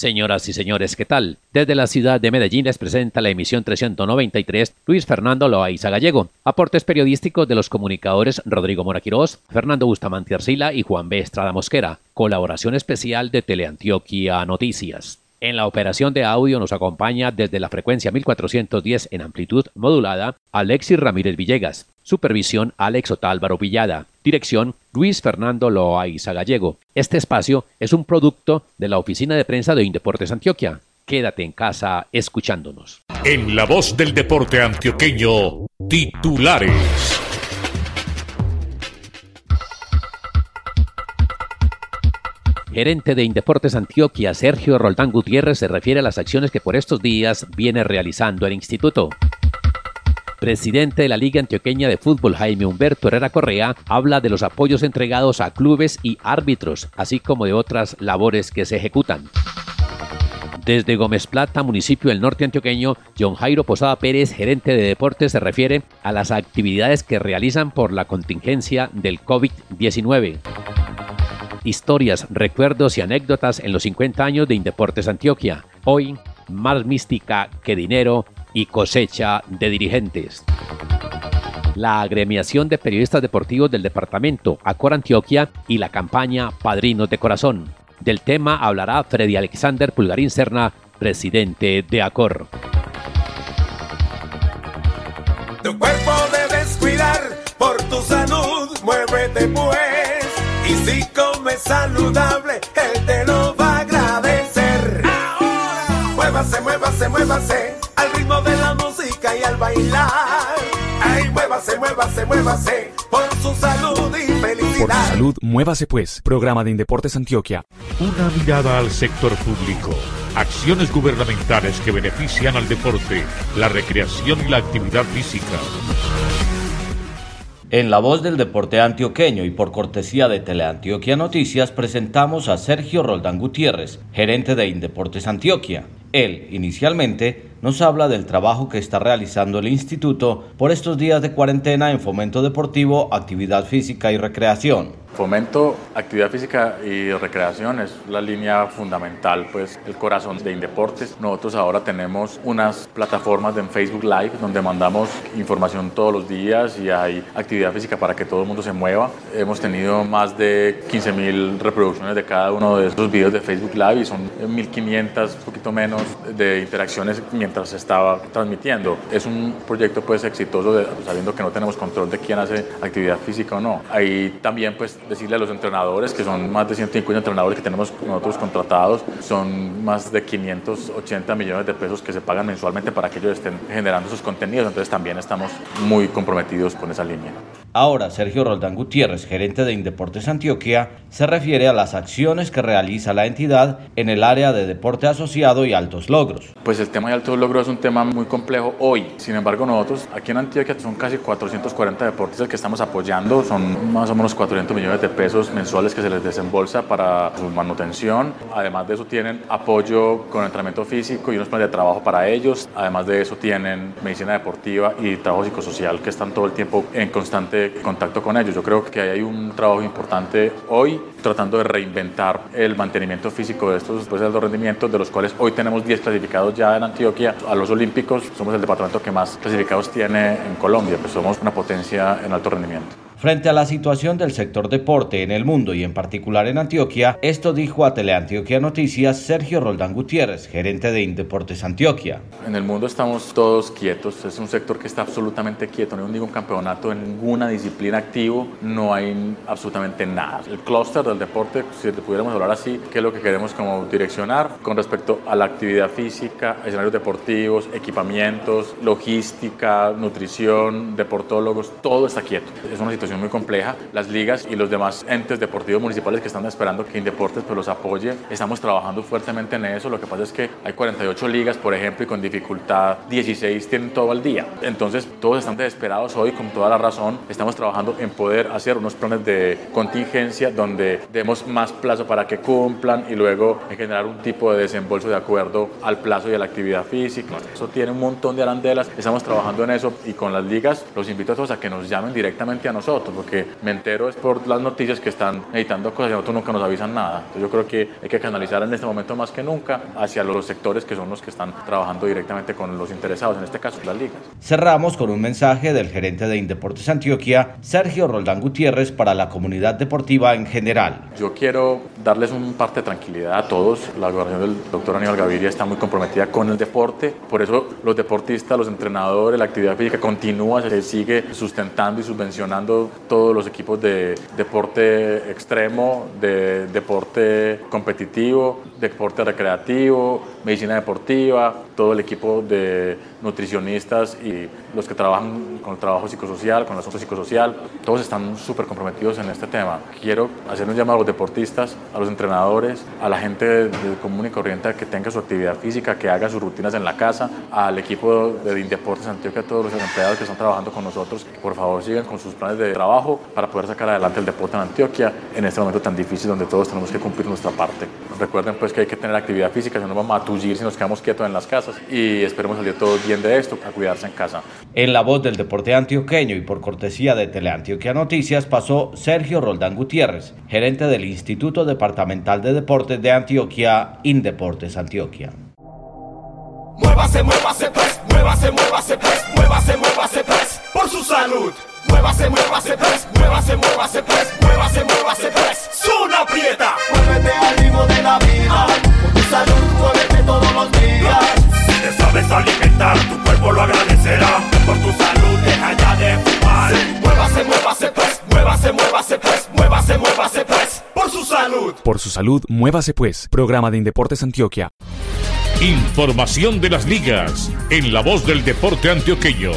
Señoras y señores, ¿qué tal? Desde la ciudad de Medellín les presenta la emisión 393 Luis Fernando Loaiza Gallego. Aportes periodísticos de los comunicadores Rodrigo Moraquirós, Fernando Bustamante Arcila y Juan B. Estrada Mosquera. Colaboración especial de Teleantioquia Noticias. En la operación de audio nos acompaña desde la frecuencia 1410 en amplitud modulada Alexis Ramírez Villegas. Supervisión Alex Otálvaro Villada. Dirección Luis Fernando Loaiza Gallego. Este espacio es un producto de la Oficina de Prensa de Indeportes Antioquia. Quédate en casa escuchándonos. En la voz del deporte antioqueño, titulares. Gerente de Indeportes Antioquia, Sergio Roldán Gutiérrez, se refiere a las acciones que por estos días viene realizando el instituto. Presidente de la Liga Antioqueña de Fútbol, Jaime Humberto Herrera Correa, habla de los apoyos entregados a clubes y árbitros, así como de otras labores que se ejecutan. Desde Gómez Plata, municipio del norte antioqueño, John Jairo Posada Pérez, gerente de deportes, se refiere a las actividades que realizan por la contingencia del COVID-19. Historias, recuerdos y anécdotas en los 50 años de Indeportes Antioquia. Hoy, más mística que dinero y cosecha de dirigentes. La agremiación de periodistas deportivos del departamento Acor Antioquia y la campaña Padrinos de Corazón. Del tema hablará Freddy Alexander Pulgarín Serna, presidente de Acor. Tu cuerpo debes cuidar por tu salud, muévete pues. Si comes saludable, él te lo va a agradecer. Ahora, muévase, muévase, muévase al ritmo de la música y al bailar. Ay, muévase, muévase, muévase por su salud y felicidad. Por su salud, muévase pues. Programa de Indeportes Antioquia. Una mirada al sector público. Acciones gubernamentales que benefician al deporte, la recreación y la actividad física. En la voz del deporte antioqueño y por cortesía de Teleantioquia Noticias presentamos a Sergio Roldán Gutiérrez, gerente de Indeportes Antioquia. Él, inicialmente, nos habla del trabajo que está realizando el instituto por estos días de cuarentena en fomento deportivo, actividad física y recreación. Fomento, actividad física y recreación es la línea fundamental, pues el corazón de Indeportes. Nosotros ahora tenemos unas plataformas en Facebook Live donde mandamos información todos los días y hay actividad física para que todo el mundo se mueva. Hemos tenido más de 15 mil reproducciones de cada uno de estos videos de Facebook Live y son 1500, un poquito menos de interacciones mientras se estaba transmitiendo. Es un proyecto pues exitoso de, sabiendo que no tenemos control de quién hace actividad física o no. Ahí también pues decirle a los entrenadores, que son más de 150 entrenadores que tenemos nosotros contratados, son más de 580 millones de pesos que se pagan mensualmente para que ellos estén generando sus contenidos, entonces también estamos muy comprometidos con esa línea. Ahora, Sergio Roldán Gutiérrez, gerente de Indeportes Antioquia, se refiere a las acciones que realiza la entidad en el área de deporte asociado y altos logros. Pues el tema de altos logros es un tema muy complejo hoy. Sin embargo, nosotros aquí en Antioquia son casi 440 deportistas que estamos apoyando, son más o menos 400 millones de pesos mensuales que se les desembolsa para su manutención. Además de eso tienen apoyo con entrenamiento físico y unos planes de trabajo para ellos. Además de eso tienen medicina deportiva y trabajo psicosocial que están todo el tiempo en constante contacto con ellos. Yo creo que hay un trabajo importante hoy tratando de reinventar el mantenimiento físico de estos después de alto rendimiento, de los cuales hoy tenemos 10 clasificados ya en Antioquia a los Olímpicos. Somos el departamento que más clasificados tiene en Colombia, pues somos una potencia en alto rendimiento. Frente a la situación del sector deporte en el mundo y en particular en Antioquia, esto dijo a Teleantioquia Noticias Sergio Roldán Gutiérrez, gerente de Indeportes Antioquia. En el mundo estamos todos quietos, es un sector que está absolutamente quieto, no hay ningún campeonato en ninguna disciplina activo, no hay absolutamente nada. El clúster del deporte, si te pudiéramos hablar así, ¿qué es lo que queremos como direccionar con respecto a la actividad física, escenarios deportivos, equipamientos, logística, nutrición, deportólogos, todo está quieto. Es una situación situación muy compleja. Las ligas y los demás entes deportivos municipales que están esperando que Indeportes pues, los apoye, estamos trabajando fuertemente en eso. Lo que pasa es que hay 48 ligas, por ejemplo, y con dificultad 16 tienen todo el día. Entonces, todos están desesperados hoy, con toda la razón. Estamos trabajando en poder hacer unos planes de contingencia donde demos más plazo para que cumplan y luego generar un tipo de desembolso de acuerdo al plazo y a la actividad física. Eso tiene un montón de arandelas. Estamos trabajando en eso y con las ligas los invito a todos a que nos llamen directamente a nosotros, porque me entero es por las noticias que están editando cosas y nosotros nunca nos avisan nada. Entonces yo creo que hay que canalizar en este momento más que nunca hacia los sectores que son los que están trabajando directamente con los interesados, en este caso las ligas. Cerramos con un mensaje del gerente de Indeportes Antioquia, Sergio Roldán Gutiérrez, para la comunidad deportiva en general. Yo quiero darles un parte de tranquilidad a todos. La gobernación del doctor Aníbal Gaviria está muy comprometida con el deporte, por eso los deportistas, los entrenadores, la actividad física continúa, se sigue sustentando y subvencionando todos los equipos de deporte extremo, de deporte competitivo, deporte recreativo, medicina deportiva, todo el equipo de nutricionistas y los que trabajan con el trabajo psicosocial, con el asunto psicosocial, todos están súper comprometidos en este tema. Quiero hacer un llamado a los deportistas, a los entrenadores, a la gente común y corriente que tenga su actividad física, que haga sus rutinas en la casa, al equipo de Indeportes Antioquia, a todos los empleados que están trabajando con nosotros, que por favor sigan con sus planes de trabajo para poder sacar adelante el deporte en Antioquia en este momento tan difícil donde todos tenemos que cumplir nuestra parte. Recuerden pues que hay que tener actividad física, si no vamos a tullir si nos quedamos quietos en las casas y esperemos salir todos bien de esto, a cuidarse en casa. En la voz del deporte antioqueño y por cortesía de Teleantioquia Noticias pasó Sergio Roldán Gutiérrez, gerente del Instituto Departamental de Deportes de Antioquia, Indeportes Antioquia. Muévase, muévase pues, muévase, muévase pues, muévase, muévase pues, por su salud. Muévase, muévase pues, muévase, muévase pues, muévase, muévase pues, Zona Prieta. Muévete al ritmo de la vida, por tu salud, muévete todos los días. Si te sabes alimentar, tu cuerpo lo agradecerá. Por tu salud, deja ya de fumar. Muévase, muévase pues, muévase, muévase pues, muévase, muévase pues, por su salud. Por su salud, muévase pues. Programa de Indeportes Antioquia. Información de las ligas en la voz del deporte antioqueño.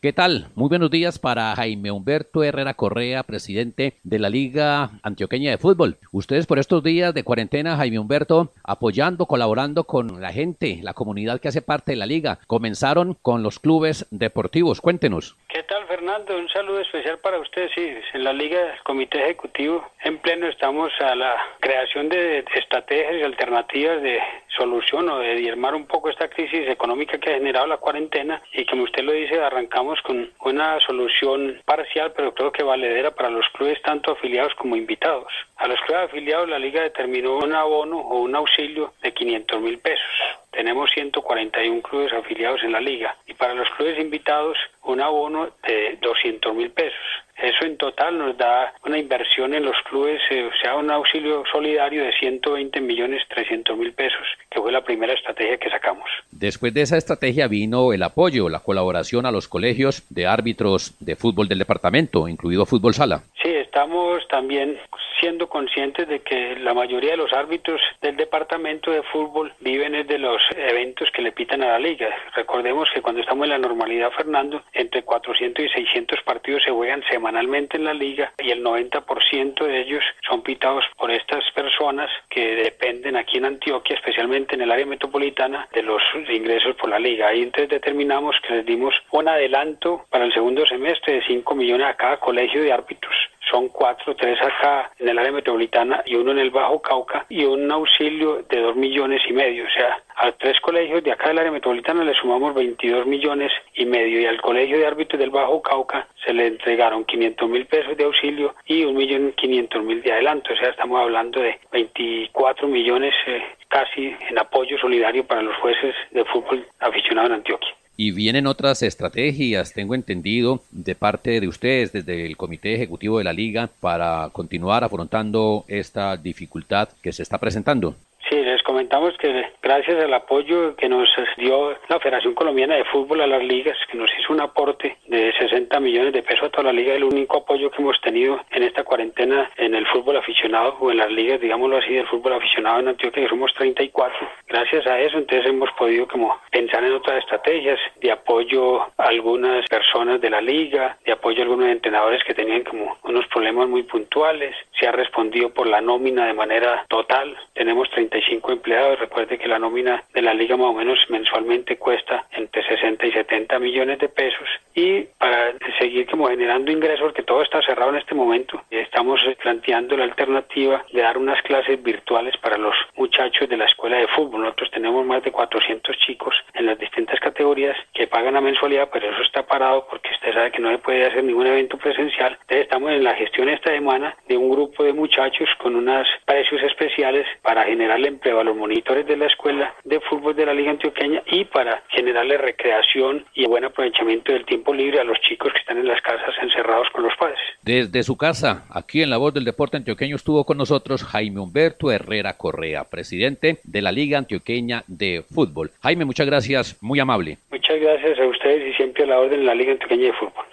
¿Qué tal? Muy buenos días para Jaime Humberto Herrera Correa, presidente de la Liga Antioqueña de Fútbol. Ustedes por estos días de cuarentena, Jaime Humberto, apoyando, colaborando con la gente, la comunidad que hace parte de la liga, comenzaron con los clubes deportivos. Cuéntenos. ¿Qué tal, Fernando? Un saludo especial para ustedes. Sí, en la Liga, el Comité Ejecutivo, en pleno estamos a la creación de estrategias y alternativas de solución o de diezmar un poco esta crisis económica que ha generado la cuarentena y como usted lo dice, arrancamos con una solución parcial, pero creo que valedera para los clubes tanto afiliados como invitados. A los clubes afiliados la liga determinó un abono o un auxilio de 500 mil pesos. Tenemos 141 clubes afiliados en la liga y para los clubes invitados un abono de 200 mil pesos. Eso en total nos da una inversión en los clubes, eh, o sea, un auxilio solidario de 120 millones 300 mil pesos, que fue la primera estrategia que sacamos. Después de esa estrategia vino el apoyo, la colaboración a los colegios de árbitros de fútbol del departamento, incluido fútbol sala. Sí, estamos también siendo conscientes de que la mayoría de los árbitros del departamento de fútbol viven de los eventos que le pitan a la liga. Recordemos que cuando estamos en la normalidad, Fernando, entre 400 y 600 partidos se juegan semanalmente en la liga y el 90% de ellos son pitados por estas personas que dependen aquí en Antioquia, especialmente en el área metropolitana, de los ingresos por la liga. Ahí entonces determinamos que les dimos un adelanto para el segundo semestre de 5 millones a cada colegio de árbitros son cuatro, tres acá en el área metropolitana y uno en el Bajo Cauca y un auxilio de dos millones y medio. O sea, a tres colegios de acá del área metropolitana le sumamos 22 millones y medio y al colegio de árbitros del Bajo Cauca se le entregaron 500 mil pesos de auxilio y un millón quinientos mil de adelanto. O sea, estamos hablando de 24 millones eh, casi en apoyo solidario para los jueces de fútbol aficionado en Antioquia. Y vienen otras estrategias, tengo entendido, de parte de ustedes, desde el Comité Ejecutivo de la Liga, para continuar afrontando esta dificultad que se está presentando. Sí, comentamos que gracias al apoyo que nos dio la Federación Colombiana de Fútbol a las ligas, que nos hizo un aporte de 60 millones de pesos a toda la liga, el único apoyo que hemos tenido en esta cuarentena en el fútbol aficionado o en las ligas, digámoslo así, del fútbol aficionado en Antioquia, que somos 34. Gracias a eso, entonces hemos podido como pensar en otras estrategias de apoyo a algunas personas de la liga, de apoyo a algunos entrenadores que tenían como unos problemas muy puntuales. Se ha respondido por la nómina de manera total. Tenemos 35 empleados. Recuerde que la nómina de la liga más o menos mensualmente cuesta entre 60 y 70 millones de pesos. Y para seguir como generando ingresos, porque todo está cerrado en este momento, estamos planteando la alternativa de dar unas clases virtuales para los muchachos de la escuela de fútbol. Nosotros tenemos más de 400 chicos en las distintas categorías que pagan la mensualidad, pero eso está parado porque usted sabe que no se puede hacer ningún evento presencial. Entonces estamos en la gestión esta semana de un grupo de muchachos con unos precios especiales para generarle empleo los monitores de la escuela de fútbol de la Liga Antioqueña y para generarle recreación y buen aprovechamiento del tiempo libre a los chicos que están en las casas encerrados con los padres. Desde su casa, aquí en La Voz del Deporte Antioqueño, estuvo con nosotros Jaime Humberto Herrera Correa, presidente de la Liga Antioqueña de Fútbol. Jaime, muchas gracias, muy amable. Muchas gracias a ustedes y siempre a la orden de la Liga Antioqueña de Fútbol.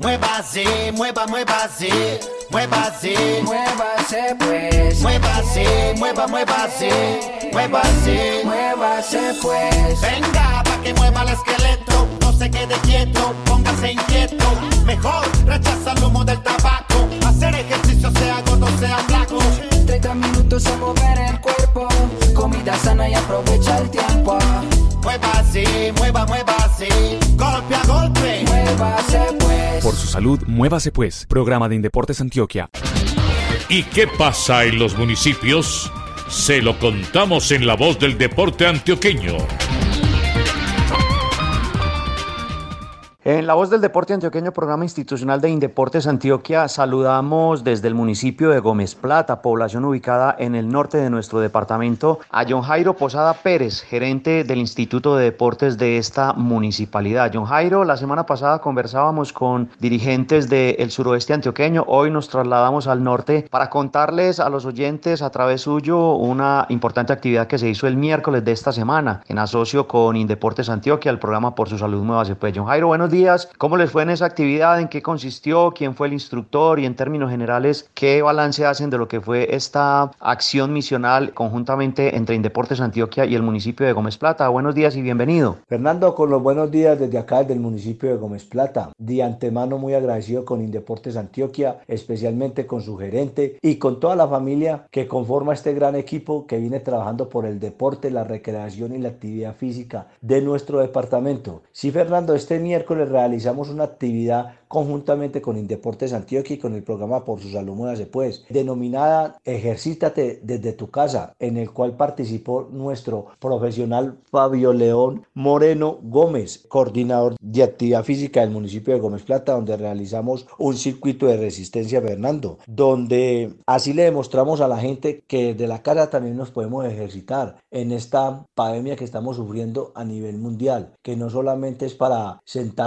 Muévase, mueva, muévase, muévase, muévase pues. Muévase, mueva, muévase, muévase, muévase pues. Venga, pa' que mueva el esqueleto, no se quede quieto, póngase inquieto. Mejor rechaza el humo del tabaco, hacer ejercicio sea gordo, sea flaco. 30 minutos a mover el cuerpo, comida sana y aprovecha el tiempo. Muévase, mueva, muévase, golpe a golpe. Muévase. Por su salud, muévase pues. Programa de Indeportes Antioquia. ¿Y qué pasa en los municipios? Se lo contamos en la voz del deporte antioqueño. En la voz del deporte antioqueño, programa institucional de Indeportes Antioquia, saludamos desde el municipio de Gómez Plata, población ubicada en el norte de nuestro departamento, a John Jairo Posada Pérez, gerente del Instituto de Deportes de esta municipalidad. John Jairo, la semana pasada conversábamos con dirigentes del suroeste antioqueño, hoy nos trasladamos al norte para contarles a los oyentes a través suyo una importante actividad que se hizo el miércoles de esta semana en asocio con Indeportes Antioquia, el programa Por su Salud Nueva Pues. John Jairo, buenos días. ¿Cómo les fue en esa actividad? ¿En qué consistió? ¿Quién fue el instructor? Y en términos generales, ¿qué balance hacen de lo que fue esta acción misional conjuntamente entre Indeportes Antioquia y el municipio de Gómez Plata? Buenos días y bienvenido. Fernando, con los buenos días desde acá, del municipio de Gómez Plata. De antemano muy agradecido con Indeportes Antioquia, especialmente con su gerente y con toda la familia que conforma este gran equipo que viene trabajando por el deporte, la recreación y la actividad física de nuestro departamento. Sí, Fernando, este miércoles realizamos una actividad conjuntamente con Indeportes Antioquia y con el programa Por su Salud Muévase Pues, denominada Ejercítate desde tu casa, en el cual participó nuestro profesional Fabio León Moreno Gómez, coordinador de actividad física del municipio de Gómez Plata, donde realizamos un circuito de resistencia Fernando, donde así le demostramos a la gente que de la casa también nos podemos ejercitar en esta pandemia que estamos sufriendo a nivel mundial, que no solamente es para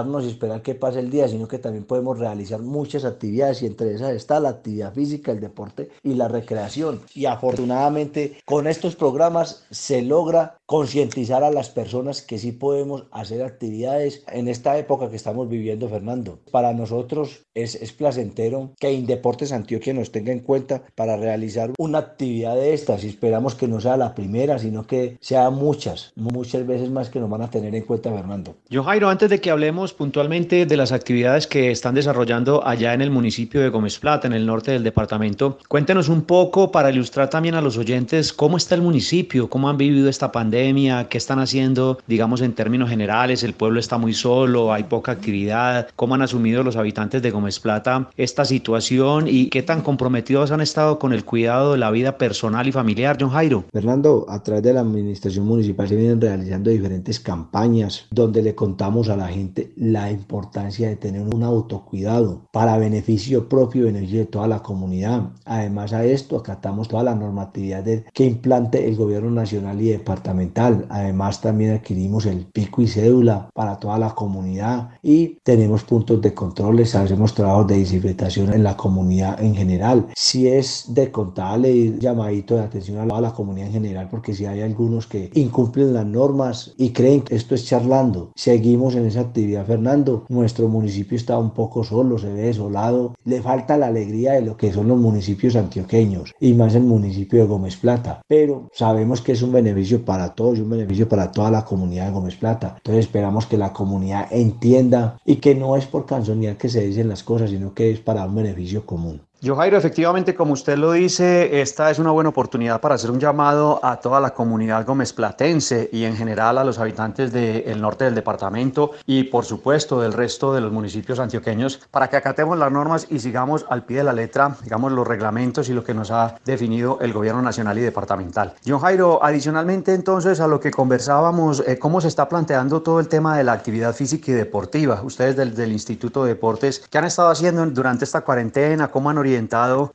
sentarnos y esperar que pase el día, sino que también podemos realizar muchas actividades y entre esas está la actividad física, el deporte y la recreación. Y afortunadamente con estos programas se logra concientizar a las personas que sí podemos hacer actividades en esta época que estamos viviendo, Fernando. Para nosotros es, es placentero que Indeportes Antioquia nos tenga en cuenta para realizar una actividad de estas y esperamos que no sea la primera, sino que sea muchas, muchas veces más que nos van a tener en cuenta, Fernando. Yo, Jairo, antes de que puntualmente de las actividades que están desarrollando allá en el municipio de Gómez Plata, en el norte del departamento, cuéntenos un poco para ilustrar también a los oyentes cómo está el municipio, cómo han vivido esta pandemia, qué están haciendo, digamos, en términos generales, el pueblo está muy solo, hay poca actividad, cómo han asumido los habitantes de Gómez Plata esta situación y qué tan comprometidos han estado con el cuidado de la vida personal y familiar, John Jairo. Fernando, a través de la administración municipal se vienen realizando diferentes campañas donde le contamos a la gente la importancia de tener un autocuidado para beneficio propio y beneficio de toda la comunidad. Además a esto acatamos toda la normatividad que implante el gobierno nacional y departamental. Además también adquirimos el pico y cédula para toda la comunidad y tenemos puntos de controles, hacemos trabajos de desinfectación en la comunidad en general. Si es de contarle llamadito de atención a toda la comunidad en general porque si hay algunos que incumplen las normas y creen que esto es charlando, seguimos en esa actividad Fernando. Nuestro municipio está un poco solo, se ve desolado, le falta la alegría de lo que son los municipios antioqueños y más el municipio de Gómez Plata, pero sabemos que es un beneficio para todos y un beneficio para toda la comunidad de Gómez Plata. Entonces esperamos que la comunidad entienda y que no es por canzonear que se dicen las cosas, sino que es para un beneficio común. Yo, Jairo, efectivamente, como usted lo dice, esta es una buena oportunidad para hacer un llamado a toda la comunidad gómez platense y en general a los habitantes del norte del departamento y, por supuesto, del resto de los municipios antioqueños para que acatemos las normas y sigamos al pie de la letra, digamos, los reglamentos y lo que nos ha definido el gobierno nacional y departamental. John Jairo, adicionalmente entonces a lo que conversábamos, eh, ¿cómo se está planteando todo el tema de la actividad física y deportiva? Ustedes del, del Instituto de Deportes, ¿qué han estado haciendo durante esta cuarentena? ¿Cómo han orientado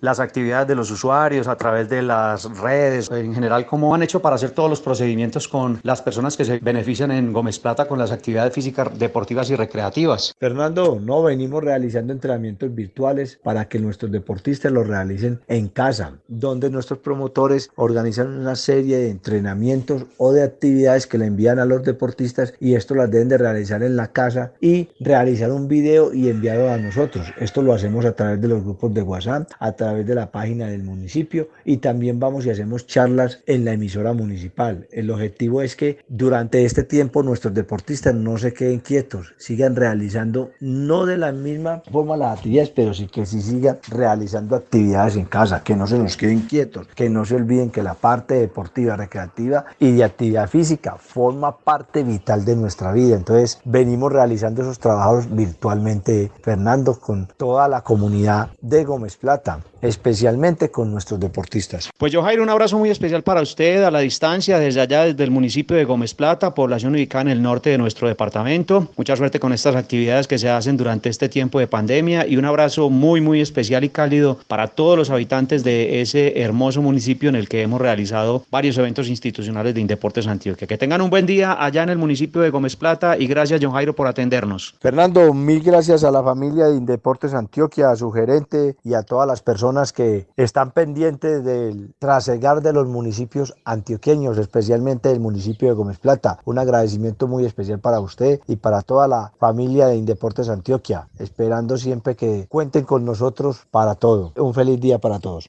las actividades de los usuarios a través de las redes, en general, cómo han hecho para hacer todos los procedimientos con las personas que se benefician en Gómez Plata con las actividades físicas, deportivas y recreativas. Fernando, no venimos realizando entrenamientos virtuales para que nuestros deportistas los realicen en casa, donde nuestros promotores organizan una serie de entrenamientos o de actividades que le envían a los deportistas y esto las deben de realizar en la casa y realizar un video y enviarlo a nosotros. Esto lo hacemos a través de los grupos de WhatsApp a través de la página del municipio y también vamos y hacemos charlas en la emisora municipal. El objetivo es que durante este tiempo nuestros deportistas no se queden quietos, sigan realizando no de la misma forma las actividades, pero sí que sí sigan realizando actividades en casa, que no se nos queden quietos, que no se olviden que la parte deportiva, recreativa y de actividad física forma parte vital de nuestra vida. Entonces venimos realizando esos trabajos virtualmente, Fernando, con toda la comunidad de Gómez Plata especialmente con nuestros deportistas. Pues yo Jairo, un abrazo muy especial para usted a la distancia desde allá, desde el municipio de Gómez Plata, población ubicada en el norte de nuestro departamento. Mucha suerte con estas actividades que se hacen durante este tiempo de pandemia y un abrazo muy, muy especial y cálido para todos los habitantes de ese hermoso municipio en el que hemos realizado varios eventos institucionales de Indeportes Antioquia. Que tengan un buen día allá en el municipio de Gómez Plata y gracias, John Jairo, por atendernos. Fernando, mil gracias a la familia de Indeportes Antioquia, a su gerente y a todas las personas que están pendientes del trasegar de los municipios antioqueños, especialmente del municipio de Gómez Plata. Un agradecimiento muy especial para usted y para toda la familia de Indeportes Antioquia, esperando siempre que cuenten con nosotros para todo. Un feliz día para todos.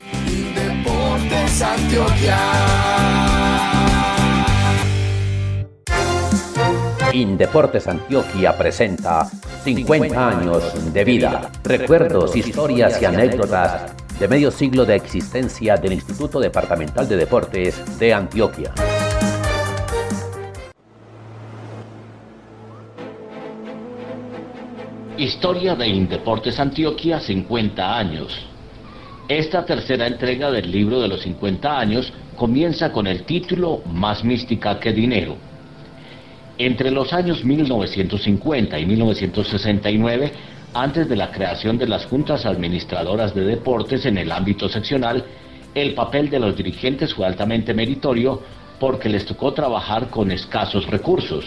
Indeportes Antioquia presenta 50 años de vida, recuerdos, historias y anécdotas de medio siglo de existencia del Instituto Departamental de Deportes de Antioquia. Historia de Indeportes Antioquia 50 años. Esta tercera entrega del libro de los 50 años comienza con el título Más mística que dinero. Entre los años 1950 y 1969 antes de la creación de las juntas administradoras de deportes en el ámbito seccional, el papel de los dirigentes fue altamente meritorio porque les tocó trabajar con escasos recursos.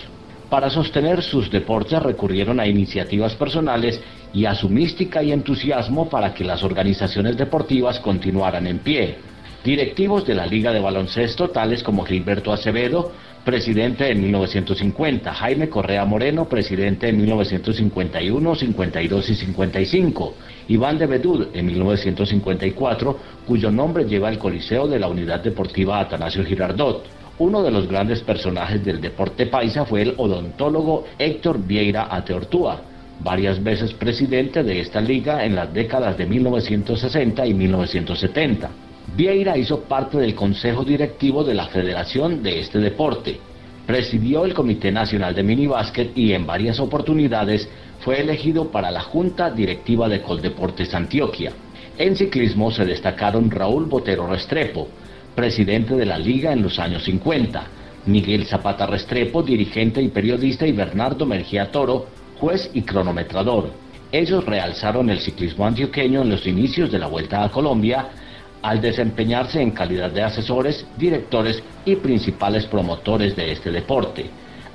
Para sostener sus deportes recurrieron a iniciativas personales y a su mística y entusiasmo para que las organizaciones deportivas continuaran en pie. Directivos de la Liga de Baloncesto, tales como Gilberto Acevedo, presidente en 1950, Jaime Correa Moreno, presidente en 1951, 52 y 55, Iván de Bedud en 1954, cuyo nombre lleva el Coliseo de la Unidad Deportiva Atanasio Girardot. Uno de los grandes personajes del deporte paisa fue el odontólogo Héctor Vieira Ateortúa, varias veces presidente de esta liga en las décadas de 1960 y 1970. Vieira hizo parte del consejo directivo de la federación de este deporte. Presidió el Comité Nacional de Minibásquet y en varias oportunidades fue elegido para la Junta Directiva de Coldeportes Antioquia. En ciclismo se destacaron Raúl Botero Restrepo, presidente de la liga en los años 50, Miguel Zapata Restrepo, dirigente y periodista, y Bernardo Mergía Toro, juez y cronometrador. Ellos realzaron el ciclismo antioqueño en los inicios de la Vuelta a Colombia al desempeñarse en calidad de asesores, directores y principales promotores de este deporte.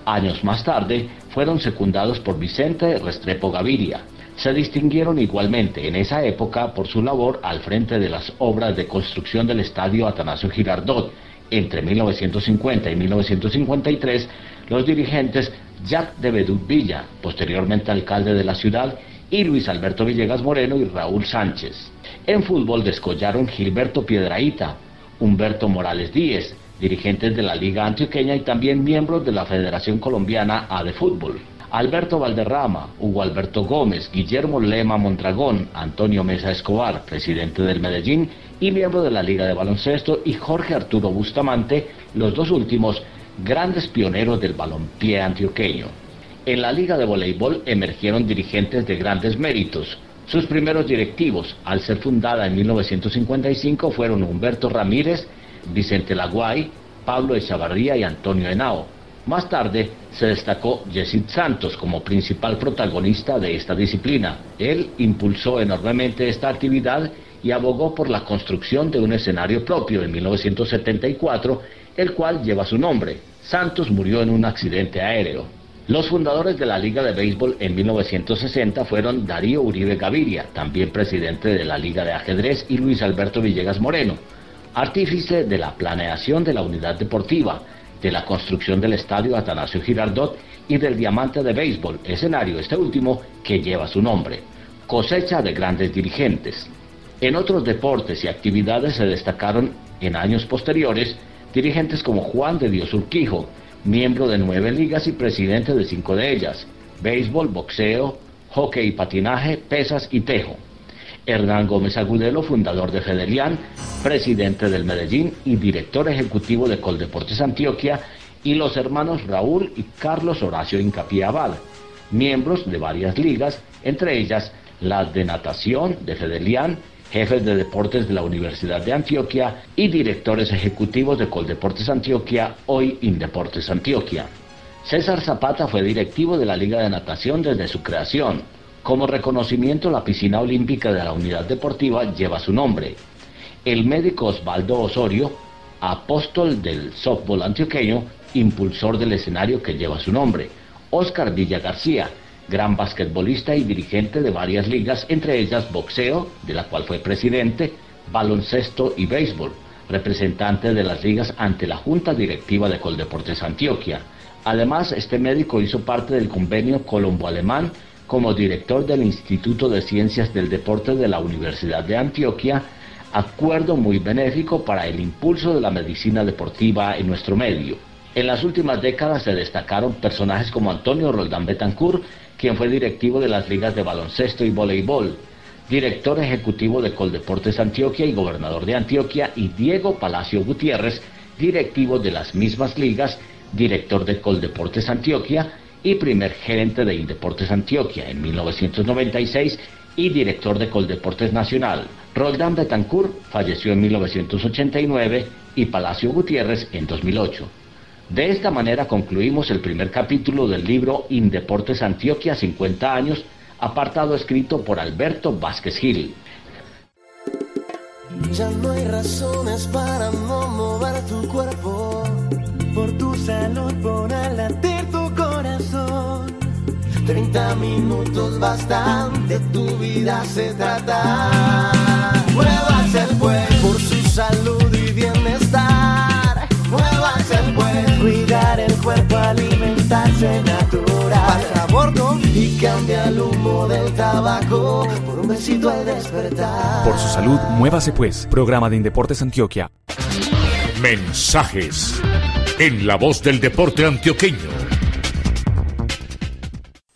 Años más tarde fueron secundados por Vicente Restrepo Gaviria. Se distinguieron igualmente en esa época por su labor al frente de las obras de construcción del estadio Atanasio Girardot. Entre 1950 y 1953, los dirigentes Jacques de Bedut Villa, posteriormente alcalde de la ciudad, y Luis Alberto Villegas Moreno y Raúl Sánchez. En fútbol descollaron Gilberto Piedraíta, Humberto Morales Díez, dirigentes de la Liga Antioqueña y también miembros de la Federación Colombiana A de Fútbol. Alberto Valderrama, Hugo Alberto Gómez, Guillermo Lema Mondragón, Antonio Mesa Escobar, presidente del Medellín y miembro de la Liga de Baloncesto, y Jorge Arturo Bustamante, los dos últimos grandes pioneros del balompié antioqueño. En la Liga de Voleibol emergieron dirigentes de grandes méritos. Sus primeros directivos, al ser fundada en 1955, fueron Humberto Ramírez, Vicente Laguay, Pablo Echavarría y Antonio Henao. Más tarde se destacó Yesid Santos como principal protagonista de esta disciplina. Él impulsó enormemente esta actividad y abogó por la construcción de un escenario propio en 1974, el cual lleva su nombre. Santos murió en un accidente aéreo. Los fundadores de la Liga de Béisbol en 1960 fueron Darío Uribe Gaviria, también presidente de la Liga de Ajedrez, y Luis Alberto Villegas Moreno, artífice de la planeación de la unidad deportiva, de la construcción del estadio Atanasio Girardot y del diamante de béisbol, escenario este último que lleva su nombre. Cosecha de grandes dirigentes. En otros deportes y actividades se destacaron en años posteriores dirigentes como Juan de Dios Urquijo, miembro de nueve ligas y presidente de cinco de ellas, béisbol, boxeo, hockey y patinaje, pesas y tejo. Hernán Gómez Agudelo, fundador de Fedelian, presidente del Medellín y director ejecutivo de Coldeportes Antioquia, y los hermanos Raúl y Carlos Horacio Incapié Abad, miembros de varias ligas, entre ellas las de natación de Fedelian, jefes de deportes de la Universidad de Antioquia y directores ejecutivos de Coldeportes Antioquia, hoy Indeportes Antioquia. César Zapata fue directivo de la Liga de Natación desde su creación. Como reconocimiento, la piscina olímpica de la unidad deportiva lleva su nombre. El médico Osvaldo Osorio, apóstol del softball antioqueño, impulsor del escenario que lleva su nombre. Oscar Villa García, gran basquetbolista y dirigente de varias ligas, entre ellas boxeo, de la cual fue presidente, baloncesto y béisbol, representante de las ligas ante la Junta Directiva de Coldeportes Antioquia. Además, este médico hizo parte del convenio colombo-alemán como director del Instituto de Ciencias del Deporte de la Universidad de Antioquia, acuerdo muy benéfico para el impulso de la medicina deportiva en nuestro medio. En las últimas décadas se destacaron personajes como Antonio Roldán Betancourt, quien fue directivo de las ligas de baloncesto y voleibol, director ejecutivo de Coldeportes Antioquia y gobernador de Antioquia, y Diego Palacio Gutiérrez, directivo de las mismas ligas, director de Coldeportes Antioquia y primer gerente de Indeportes Antioquia en 1996 y director de Coldeportes Nacional. Roldán Betancourt falleció en 1989 y Palacio Gutiérrez en 2008. De esta manera concluimos el primer capítulo del libro Indeportes Antioquia 50 años, apartado escrito por Alberto Vázquez Gil. Ya no hay razones para no mover tu cuerpo, por tu salud, por latir tu corazón. 30 minutos bastante, tu vida se trata. Muévase pues por su salud y bienestar. Muévase pues, cuidar el cuerpo, alimentarse natural. Pasa a bordo y cambia el humo del tabaco por un besito al despertar. Por su salud, muévase pues. Programa de Indeportes Antioquia. Mensajes en la voz del deporte antioqueño.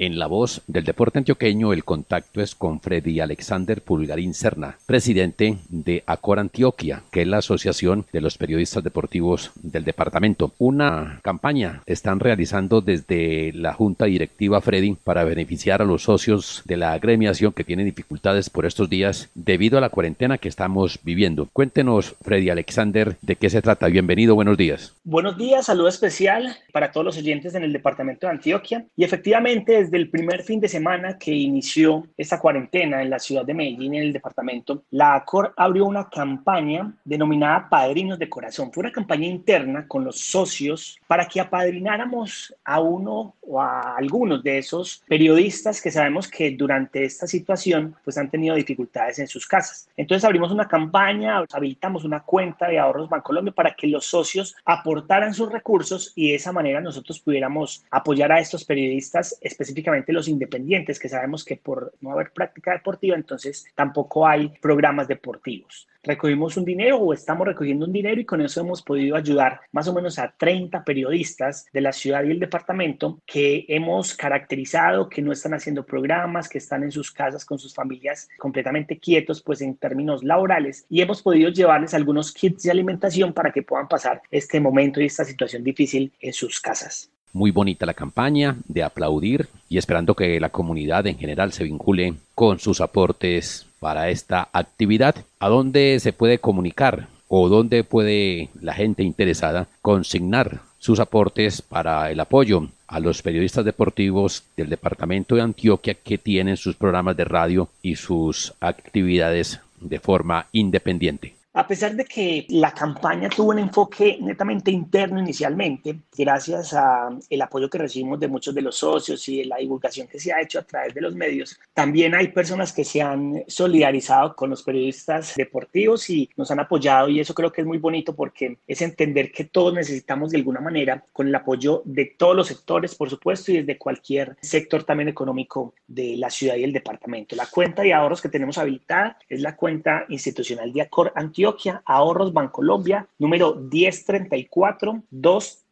En la voz del deporte antioqueño, el contacto es con Freddy Alexander Pulgarín Serna, presidente de Acor Antioquia, que es la asociación de los periodistas deportivos del departamento. Una campaña están realizando desde la junta directiva Freddy para beneficiar a los socios de la agremiación que tienen dificultades por estos días debido a la cuarentena que estamos viviendo. Cuéntenos, Freddy Alexander, de qué se trata. Bienvenido, buenos días. Buenos días, saludo especial para todos los oyentes en el departamento de Antioquia. Y efectivamente, desde el primer fin de semana que inició esta cuarentena en la ciudad de Medellín, en el departamento, la ACOR abrió una campaña denominada Padrinos de Corazón. Fue una campaña interna con los socios para que apadrináramos a uno o a algunos de esos periodistas que sabemos que durante esta situación pues han tenido dificultades en sus casas. Entonces abrimos una campaña, habilitamos una cuenta de ahorros Bancolombia para que los socios aportaran sus recursos y de esa manera nosotros pudiéramos apoyar a estos periodistas, específicamente los independientes, que sabemos que por no haber práctica deportiva, entonces tampoco hay programas deportivos. Recogimos un dinero o estamos recogiendo un dinero y con eso hemos podido ayudar más o menos a 30 periodistas de la ciudad y el departamento que hemos caracterizado que no están haciendo programas, que están en sus casas con sus familias completamente quietos pues en términos laborales. Y hemos podido llevarles algunos kits de alimentación para que puedan pasar este momento y esta situación difícil en sus casas. Muy bonita la campaña, de aplaudir y esperando que la comunidad en general se vincule con sus aportes para esta actividad. ¿A dónde se puede comunicar o dónde puede la gente interesada consignar sus aportes para el apoyo a los periodistas deportivos del departamento de Antioquia que tienen sus programas de radio y sus actividades de forma independiente? A pesar de que la campaña tuvo un enfoque netamente interno inicialmente, gracias al apoyo que recibimos de muchos de los socios y de la divulgación que se ha hecho a través de los medios, también hay personas que se han solidarizado con los periodistas deportivos y nos han apoyado y eso creo que es muy bonito porque es entender que todos necesitamos de alguna manera con el apoyo de todos los sectores, por supuesto, y desde cualquier sector también económico de la ciudad y el departamento. La cuenta de ahorros que tenemos habilitada es la cuenta institucional de Acor Antioquia Antioquia, Ahorros Bancolombia, número 1034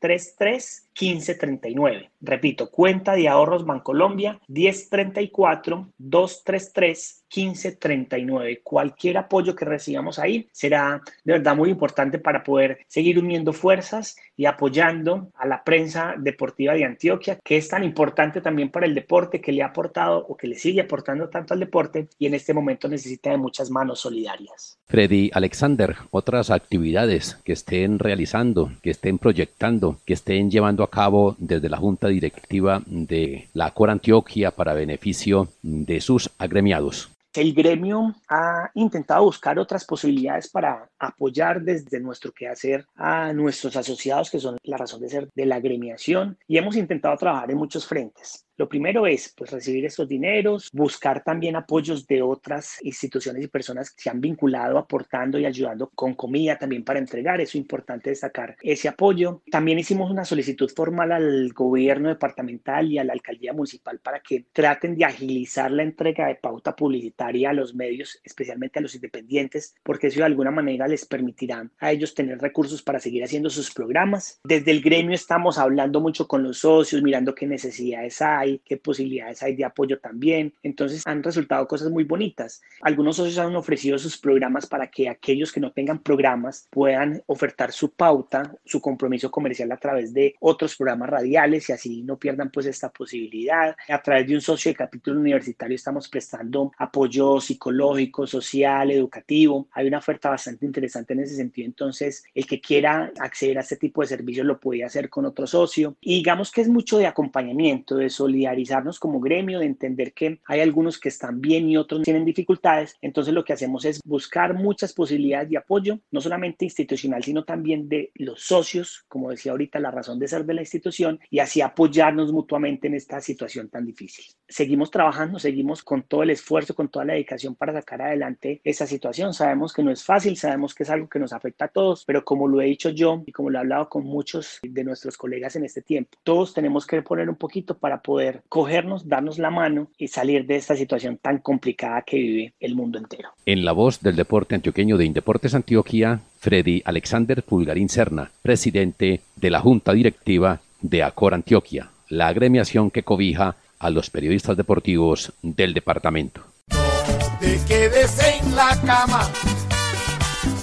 233 1539. Repito, cuenta de ahorros Bancolombia 1034 233 1539. Cualquier apoyo que recibamos ahí será de verdad muy importante para poder seguir uniendo fuerzas y apoyando a la prensa deportiva de Antioquia, que es tan importante también para el deporte, que le ha aportado o que le sigue aportando tanto al deporte y en este momento necesita de muchas manos solidarias. Freddy Alexander, otras actividades que estén realizando, que estén proyectando, que estén llevando a cabo desde la Junta Directiva de la Cor Antioquia para beneficio de sus agremiados. El gremio ha intentado buscar otras posibilidades para apoyar desde nuestro quehacer a nuestros asociados, que son la razón de ser de la agremiación, y hemos intentado trabajar en muchos frentes. Lo primero es pues, recibir estos dineros, buscar también apoyos de otras instituciones y personas que se han vinculado aportando y ayudando con comida también para entregar. Es importante destacar ese apoyo. También hicimos una solicitud formal al gobierno departamental y a la alcaldía municipal para que traten de agilizar la entrega de pauta publicitaria a los medios, especialmente a los independientes, porque eso de alguna manera les permitirá a ellos tener recursos para seguir haciendo sus programas. Desde el gremio estamos hablando mucho con los socios, mirando qué necesidades hay qué posibilidades hay de apoyo también. Entonces han resultado cosas muy bonitas. Algunos socios han ofrecido sus programas para que aquellos que no tengan programas puedan ofertar su pauta, su compromiso comercial a través de otros programas radiales y así no pierdan pues esta posibilidad. A través de un socio de capítulo universitario estamos prestando apoyo psicológico, social, educativo. Hay una oferta bastante interesante en ese sentido. Entonces, el que quiera acceder a este tipo de servicios lo puede hacer con otro socio. Y digamos que es mucho de acompañamiento, de solidaridad solidarizarnos como gremio, de entender que hay algunos que están bien y otros tienen dificultades. Entonces lo que hacemos es buscar muchas posibilidades de apoyo, no solamente institucional, sino también de los socios, como decía ahorita, la razón de ser de la institución, y así apoyarnos mutuamente en esta situación tan difícil. Seguimos trabajando, seguimos con todo el esfuerzo, con toda la dedicación para sacar adelante esa situación. Sabemos que no es fácil, sabemos que es algo que nos afecta a todos, pero como lo he dicho yo y como lo he hablado con muchos de nuestros colegas en este tiempo, todos tenemos que poner un poquito para poder cogernos, darnos la mano y salir de esta situación tan complicada que vive el mundo entero. En la voz del deporte antioqueño de Indeportes Antioquia, Freddy Alexander Pulgarín Serna, presidente de la Junta Directiva de Acor Antioquia, la agremiación que cobija a los periodistas deportivos del departamento. No te quedes en la cama,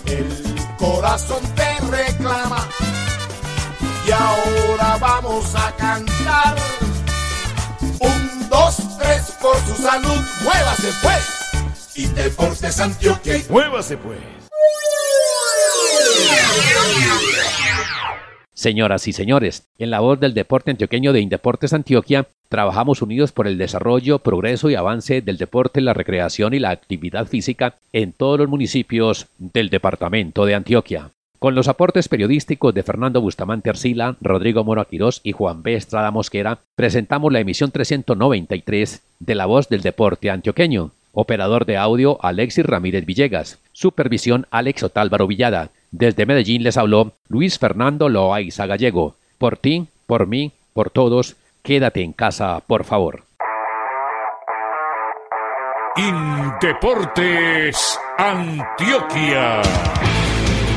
el corazón te reclama y ahora vamos a cantar un, dos, tres, por su salud, muévase pues. Y Deportes Antioquia. Muévase pues. Señoras y señores, en la voz del deporte antioqueño de Indeportes Antioquia, trabajamos unidos por el desarrollo, progreso y avance del deporte, la recreación y la actividad física en todos los municipios del departamento de Antioquia. Con los aportes periodísticos de Fernando Bustamante Arcila, Rodrigo Moro Aquirós y Juan B. Estrada Mosquera, presentamos la emisión 393 de La Voz del Deporte Antioqueño. Operador de audio Alexis Ramírez Villegas. Supervisión Alex Otálvaro Villada. Desde Medellín les habló Luis Fernando Loaiza Gallego. Por ti, por mí, por todos, quédate en casa, por favor. Indeportes Antioquia.